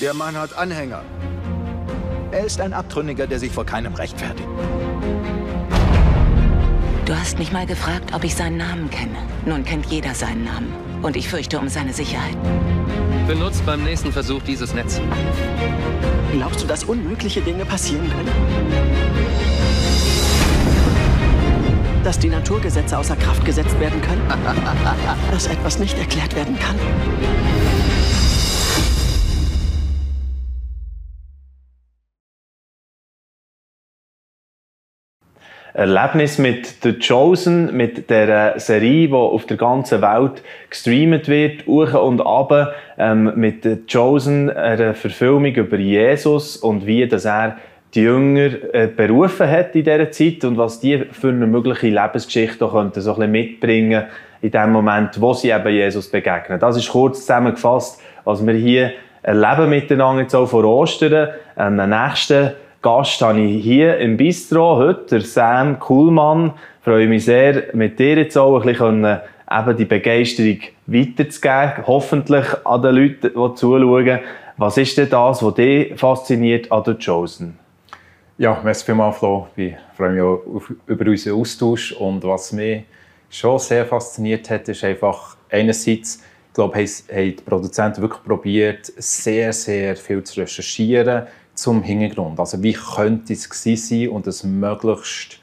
Der Mann hat Anhänger. Er ist ein Abtrünniger, der sich vor keinem rechtfertigt. Du hast mich mal gefragt, ob ich seinen Namen kenne. Nun kennt jeder seinen Namen. Und ich fürchte um seine Sicherheit. Benutzt beim nächsten Versuch dieses Netz. Glaubst du, dass unmögliche Dinge passieren können? Dass die Naturgesetze außer Kraft gesetzt werden können? Dass etwas nicht erklärt werden kann? Erlebnis mit The Chosen, mit der Serie, die auf der ganzen Welt gestreamt wird, hoch und ab, ähm, mit The Chosen, einer Verfilmung über Jesus und wie dass er die Jünger äh, berufen hat in dieser Zeit und was die für eine mögliche Lebensgeschichte könnten so ein bisschen mitbringen in dem Moment, wo sie eben Jesus begegnen. Das ist kurz zusammengefasst, was wir hier erleben miteinander jetzt auch vor Ostern. Ähm, nächsten Gast habe ich hier im Bistro heute, Sam Kuhlmann. Ich freue mich sehr, mit dir jetzt auch ein bisschen eben die Begeisterung weiterzugeben, hoffentlich an den Leuten, die zuschauen. Was ist denn das, was dich fasziniert an der Chosen? Ja, merci vielmals, Flo. Ich freue mich auch über unseren Austausch. Und was mich schon sehr fasziniert hat, ist einfach einerseits, ich glaube, haben die Produzenten wirklich probiert, sehr, sehr viel zu recherchieren, zum Hintergrund. Also wie könnte es sein und es möglichst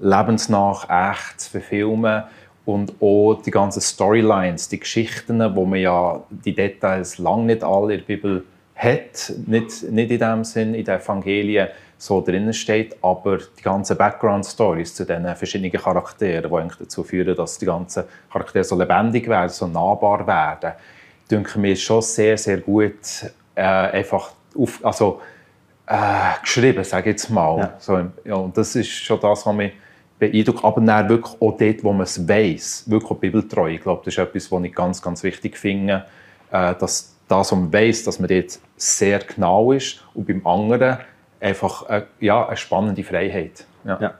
lebensnach, echt zu verfilmen und auch die ganzen Storylines, die Geschichten, wo man ja die Details lang nicht alle in der Bibel hat, nicht, nicht in dem Sinn in den Evangelien so drinnen steht, aber die ganzen Background-Stories zu diesen verschiedenen Charakteren, die eigentlich dazu führen, dass die ganzen Charaktere so lebendig werden, so nahbar werden, denke mir schon sehr, sehr gut äh, einfach auf, also äh, geschrieben, sage ich jetzt mal. Ja. So, ja, und das ist schon das, was mich beeindruckt. Aber dann wirklich auch dort, wo man es weiss, wirklich auch bibeltreu. Ich glaube, das ist etwas, was ich ganz, ganz wichtig finde, äh, dass das, was man weiss, dass man dort sehr genau ist und beim anderen einfach äh, ja, eine spannende Freiheit. Ja. ja.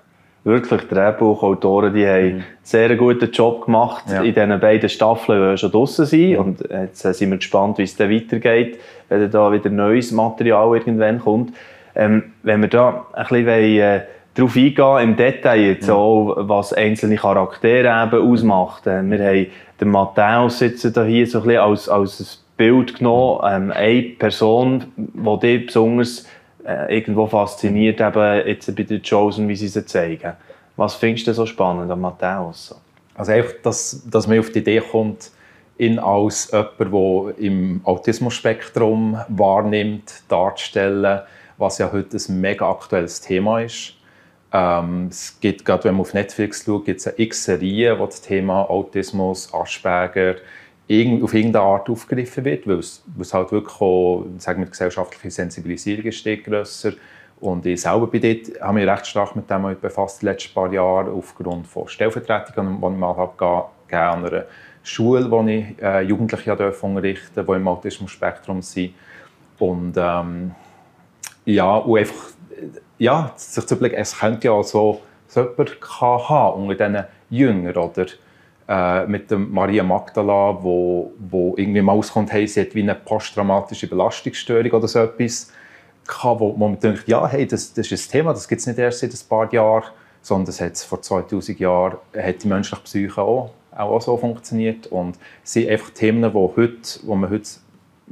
Wirklich, Drehbuchautoren die haben mhm. sehr guten Job gemacht ja. in diesen beiden Staffeln, die schon draußen sind. Mhm. Und jetzt sind wir gespannt, wie es dann weitergeht wenn da wieder neues Material irgendwann kommt. Ähm, wenn wir da ein bisschen äh, darauf eingehen im Detail, jetzt ja. auch, was einzelne Charaktere eben ausmacht. Äh, wir haben den Matthäus jetzt hier so ein bisschen als, als ein Bild genommen, ähm, eine Person, die dich besonders äh, irgendwo fasziniert, eben jetzt bei den Chosen, wie sie sie zeigen. Was findest du so spannend an Matthäus? Also einfach, dass, dass man auf die Idee kommt, ihn als jemand, der im Autismus-Spektrum wahrnimmt, darzustellen, was ja heute ein mega aktuelles Thema ist. Ähm, es gibt, gerade wenn man auf Netflix schaut, gibt es eine X-Serie, wo das Thema Autismus, Asperger auf irgendeine Art aufgegriffen wird, weil es, weil es halt wirklich auch, sagen wir, gesellschaftliche Sensibilisierung ist grösser. Und ich selber bin dort, habe mich recht stark mit dem befasst, die letzten paar Jahre, aufgrund von Stellvertretungen, die ich mal habe gegeben habe, Schule, wo ich äh, Jugendliche durfte unterrichten die im Autismus-Spektrum sind. Und ähm, ja, und einfach, ja, sich zu überlegen, es könnte ja so, so jemand haben unter diesen Jüngern, oder? Äh, mit der Maria Magdala, wo, wo irgendwie mal auskommt, hey, sie hat wie eine posttraumatische Belastungsstörung oder so etwas gehabt, wo, man denkt, ja, hey, das, das ist ein Thema, das gibt es nicht erst seit ein paar Jahren, sondern das vor 2000 Jahren, hat die menschliche Psyche auch auch so funktioniert. Und es sind einfach Themen, wo, heute, wo man heute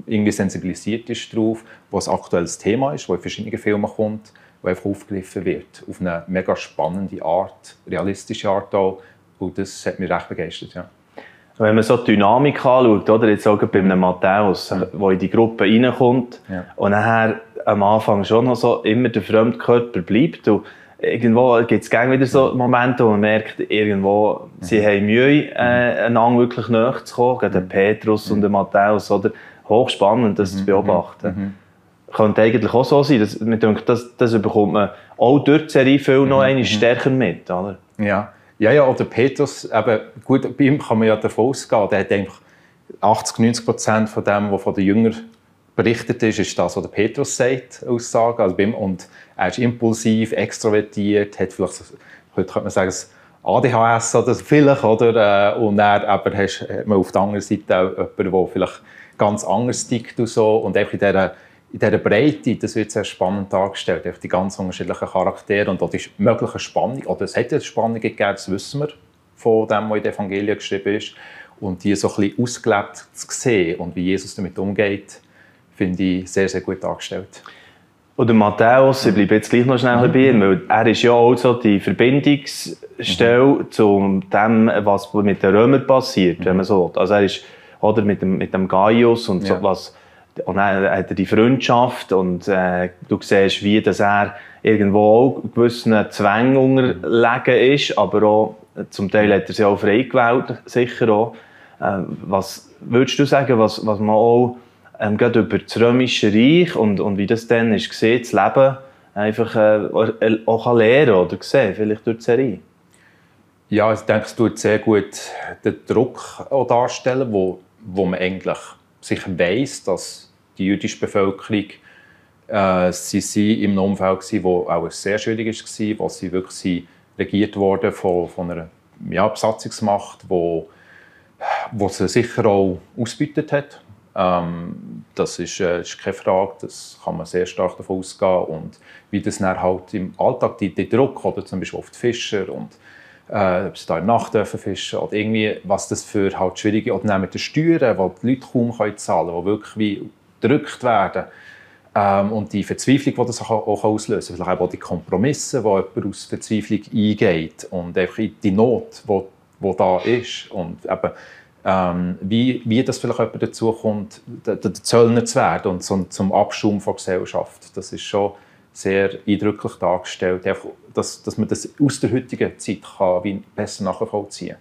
irgendwie sensibilisiert ist drauf, wo ein aktuelles Thema ist, wo in verschiedenen Filmen kommt, wo einfach aufgegriffen wird. Auf eine mega spannende Art, realistische Art auch. Und das hat mich recht begeistert, ja. Wenn man so die Dynamik anschaut, oder jetzt auch bei einem Matthäus, der in die Gruppe reinkommt ja. und nachher am Anfang schon noch so immer der Fremdkörper bleibt und irgendwo gibt es wieder so Momente, wo man merkt, irgendwo, sie mhm. haben Mühe, äh, einander wirklich näher zu kommen. Gerade mhm. Petrus mhm. und der Matthäus, oder? Hochspannend, das zu beobachten. Mhm. Könnte eigentlich auch so sein. Dass, man denkt, das, das bekommt man auch durch die Serie viel noch mhm. stärker mit, oder? Ja. Ja, ja, oder Petrus, eben, gut, bei ihm kann man ja davon ausgehen, der hat einfach 80, 90 Prozent von dem, was von den Jüngern berichtet ist, ist das, was der Petrus sagt, Aussage. Also und er ist impulsiv, extrovertiert, hat vielleicht, heute könnte man sagen, ADHS oder vielleicht, oder? Äh, und dann aber hast, hat man auf der anderen Seite auch jemanden, der vielleicht ganz anders tickt und so. Und einfach in dieser, in dieser Breite, das wird sehr spannend dargestellt, die ganz unterschiedlichen Charaktere und auch die mögliche Spannung, oder es hat ja Spannungen gegeben, das wissen wir von dem, was in den Evangelien geschrieben ist. Und die so ein bisschen ausgelebt zu sehen und wie Jesus damit umgeht, finde ich sehr, sehr gut dargestellt. Oder Matthäus, ich bleibe jetzt gleich noch schnell bei ihm, weil er ist ja auch so die Verbindungsstelle mhm. zu dem, was mit den Römern passiert, wenn man so will. Also er ist oder mit dem, mit dem Gaius und so was und dann hat er die Freundschaft und äh, du siehst, wie dass er irgendwo auch gewissen Zwängen unterlegen ist, aber auch zum Teil hat er sich auch frei gewählt, sicher auch. Äh, was würdest du sagen, was, was man auch ähm, gerade über das Römische Reich und, und wie das dann ist gesehen, das Leben einfach äh, auch lernen oder sehen, vielleicht durch die Serie? Ja, ich denke, es tut sehr gut den Druck auch darstellen, wo, wo man eigentlich sicher weiß, dass die jüdische Bevölkerung äh, sie sind im Umfeld waren, wo auch sehr schwierig war, wo sie wirklich regiert wurden von, von einer ja, Besatzungsmacht, wo, wo sie sicher auch ausbeutet hat. Ähm, das ist, äh, ist keine Frage, das kann man sehr stark davon ausgehen. Und wie das dann halt im Alltag, die, die Druck, oder zum Beispiel auf die Fischer und äh, ob sie da in der Nacht dürfen fischen oder irgendwie, was das für halt schwierige, oder mit den Steuern, wo die Leute kaum können zahlen können, die wirklich wie gedrückt werden. Ähm, und die Verzweiflung, die das auch, auch auslösen kann, vielleicht auch die Kompromisse, die jemand aus Verzweiflung eingeht und einfach die Not, die, da ist und eben ähm, wie, wie das vielleicht jemand dazu kommt, der Zöllner zu werden und zum, zum Abschaum von Gesellschaft. Das ist schon sehr eindrücklich dargestellt, dass, dass man das aus der heutigen Zeit kann, wie besser nachvollziehen kann.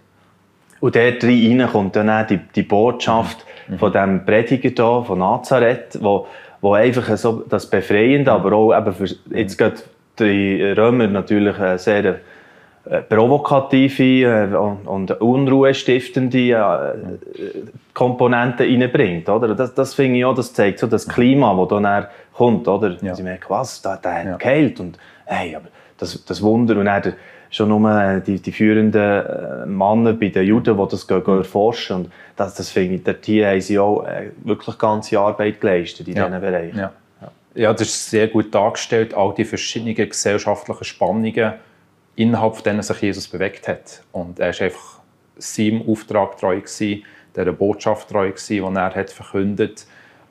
Und dort rein kommt dann auch die, die Botschaft mhm. von dem Prediger hier, von Nazareth, wo, wo einfach so das Befreiende, aber auch eben für jetzt gerade die Römer natürlich sehr provokative äh, und unruhestiftende äh, Komponenten reinbringt. Oder? Das, das finde ich auch, das zeigt so das Klima, das dann kommt. Oder? Ja. Sie merken, was, da, der ja. geheilt. Und, hey, aber das, das Wunder. Und dann schon nur die, die führenden Männer bei den Juden, die das gehen, gehen erforschen. Und das, das finde ich, dort haben sie auch wirklich ganze Arbeit geleistet in ja. diesen Bereichen. Ja. ja, das ist sehr gut dargestellt, all die verschiedenen gesellschaftlichen Spannungen innerhalb denen sich Jesus bewegt hat. Und er war einfach seinem Auftrag treu gewesen, der Botschaft treu gewesen, die er hat verkündet.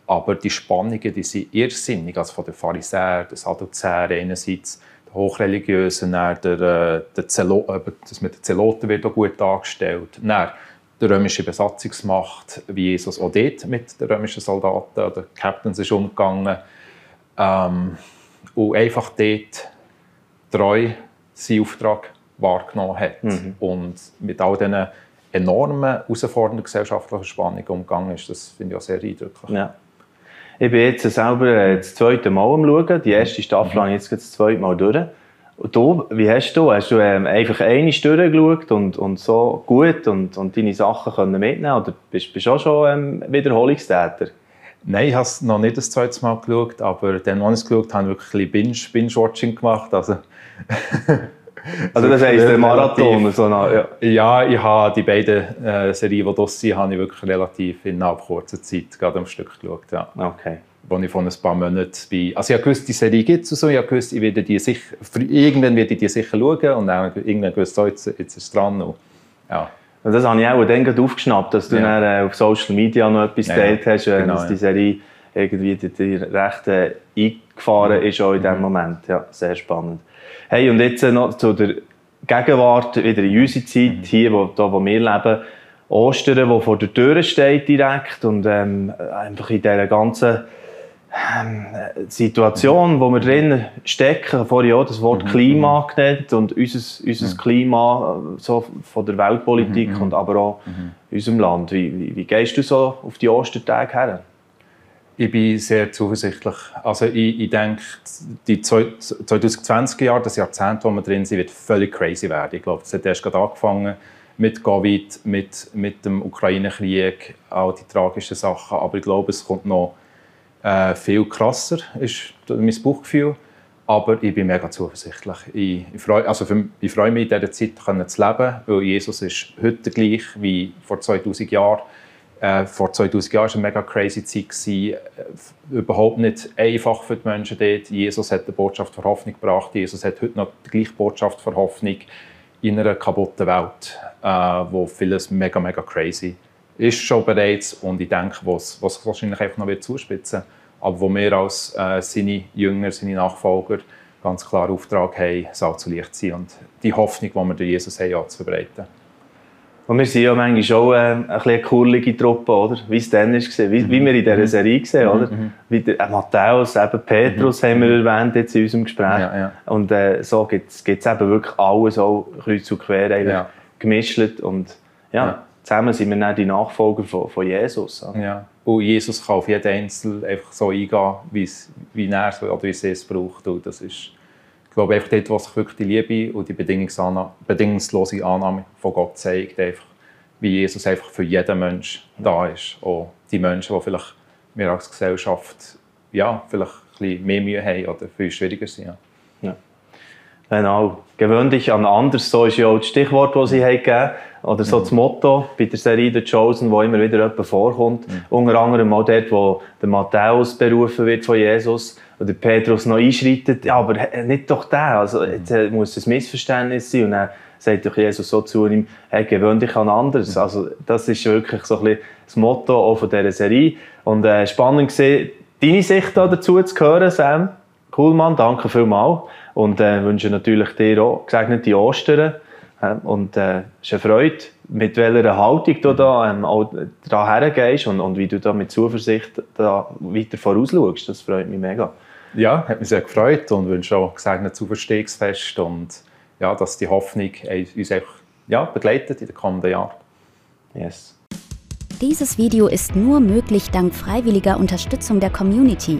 Aber die Spannungen, die sind irrsinnig, also von den Pharisäern, den Sadduzäern einerseits, den Hochreligiösen, dann der, äh, der Zelo, äh, das mit den Zeloten wird auch gut dargestellt. Dann die römische Besatzungsmacht, wie Jesus auch dort mit den römischen Soldaten oder Captains ist umgegangen. Ähm, und einfach dort treu seinen Auftrag wahrgenommen hat mhm. und mit all diesen enormen, herausfordernden gesellschaftlichen Spannungen umgegangen ist. Das finde ich auch sehr eindrücklich. Ja. Ich bin jetzt selber äh, das zweite Mal am Schauen. Die erste Staffel mhm. habe ich jetzt das zweite Mal durch. Und du, wie hast du? Hast du ähm, einfach eine durchgeschaut und, und so gut und, und deine Sachen können mitnehmen Oder bist du auch schon ähm, Wiederholungstäter? Nein, ich habe es noch nicht das zweite Mal geschaut, aber dann, als ich es geschaut habe, habe ich wirklich Binge-Watching gemacht. Also, also das heisst, der Marathon? So eine, ja. ja, ich habe die beiden äh, Serien, die das sind, habe ich wirklich relativ innerhalb kurzer Zeit gerade am Stück geschaut. Ja. Okay. Wo ich vor ein paar Monaten bei... Also ich gewusst, die Serie gibt es so, ich gewusst, ich werde die sicher, irgendwann werde ich die sicher schauen und dann irgendwann gewusst, so, jetzt, jetzt ist es dran. Und, ja. Und das habe ich auch dann aufgeschnappt, dass du ja. dann, äh, auf Social Media noch etwas geteilt ja, hast, äh, genau, dass die Serie irgendwie die, die recht äh, eingefahren ist auch in diesem mhm. Moment. Ja, sehr spannend. Hey, und jetzt äh, noch zu der Gegenwart, wieder in unserer Zeit, mhm. hier, wo, da, wo wir leben. Ostern, wo vor der Tür steht direkt und ähm, einfach in dieser ganzen ähm, Situation, wo wir drin stecken, vorhin auch das Wort mhm. Klima genannt und unser, unser mhm. Klima so von der Weltpolitik mhm. und aber auch mhm. in unserem Land. Wie, wie, wie gehst du so auf die Ostertage her? Ich bin sehr zuversichtlich. Also ich, ich denke, die 2020 Jahre, das Jahrzehnt, wo wir drin sind, wird völlig crazy werden. Ich glaube, es hat erst gerade angefangen mit Covid, mit, mit dem Ukraine-Krieg, all die tragischen Sachen. Aber ich glaube, es kommt noch äh, viel krasser, ist mein Bauchgefühl. Aber ich bin mega zuversichtlich. Ich, ich freue, also für, mich, in dieser Zeit zu leben, weil Jesus ist heute gleich wie vor 2000 Jahren. Äh, vor 2000 Jahren war eine mega crazy Zeit. Gewesen. Äh, überhaupt nicht einfach für die Menschen dort. Jesus hat die Botschaft für Hoffnung gebracht. Jesus hat heute noch die gleiche Botschaft für Hoffnung in einer kaputten Welt, äh, wo vieles mega, mega crazy ist schon bereits und ich denke, was, was wahrscheinlich einfach noch wird zuspitzen aber wo wir als äh, seine Jünger, seine Nachfolger ganz klar Auftrag haben, soll zu Licht sein und die Hoffnung, die wir durch Jesus haben, zu verbreiten. Und wir sind ja manchmal schon äh, ein eine kurlige Truppe, oder? Wie es dann war, wie, wie wir in dieser mhm. Serie gesehen, mhm. oder? Mhm. Wie der, äh, Matthäus, eben Petrus mhm. haben wir erwähnt jetzt in unserem Gespräch. Ja, ja. Und äh, so gibt es eben wirklich alles auch kreuz und quer ja. gemischt. Und ja, zusammen sind wir dann die Nachfolger von, von Jesus. Oder? Ja. Und Jesus kann auf jeden Einzel einfach so eingehen, wie er oder wie es braucht. Und das ist ich glaube, einfach dort, wo sich wirklich die Liebe und die bedingungslose Annahme von Gott zeigt, einfach, wie Jesus einfach für jeden Menschen da ist. Auch die Menschen, die vielleicht wir als Gesellschaft ja, vielleicht ein bisschen mehr Mühe haben oder viel schwieriger sind. Ja. Genau. Gewöhn dich an anders, so ist ja auch das Stichwort, das sie gegeben haben. Oder so mhm. das Motto bei der Serie The Chosen, wo immer wieder jemand vorkommt. Mhm. Unter anderem auch dort, wo der Matthäus berufen wird von Jesus oder Petrus noch einschreitet, ja, aber nicht doch der, also jetzt äh, muss es ein Missverständnis sein und dann sagt doch Jesus so zu ihm, hey, gewöhn dich an anderes. Mhm. Also das ist wirklich so ein bisschen das Motto auch von dieser Serie und äh, spannend gesehen, deine Sicht da dazu zu hören, Sam. Cool, Mann, danke vielmals und äh, wünsche natürlich dir auch gesegnete Ostern und äh, es ist eine Freude, mit welcher Haltung du da ähm, auch daran hergehst und, und wie du da mit Zuversicht da weiter vorausschaust. Das freut mich mega. Ja, hat mich sehr gefreut und wünsche auch gesegnet Zuverstehungsfest und ja, dass die Hoffnung uns einfach, ja, begleitet in den kommenden Jahren. Yes. Dieses Video ist nur möglich dank freiwilliger Unterstützung der Community.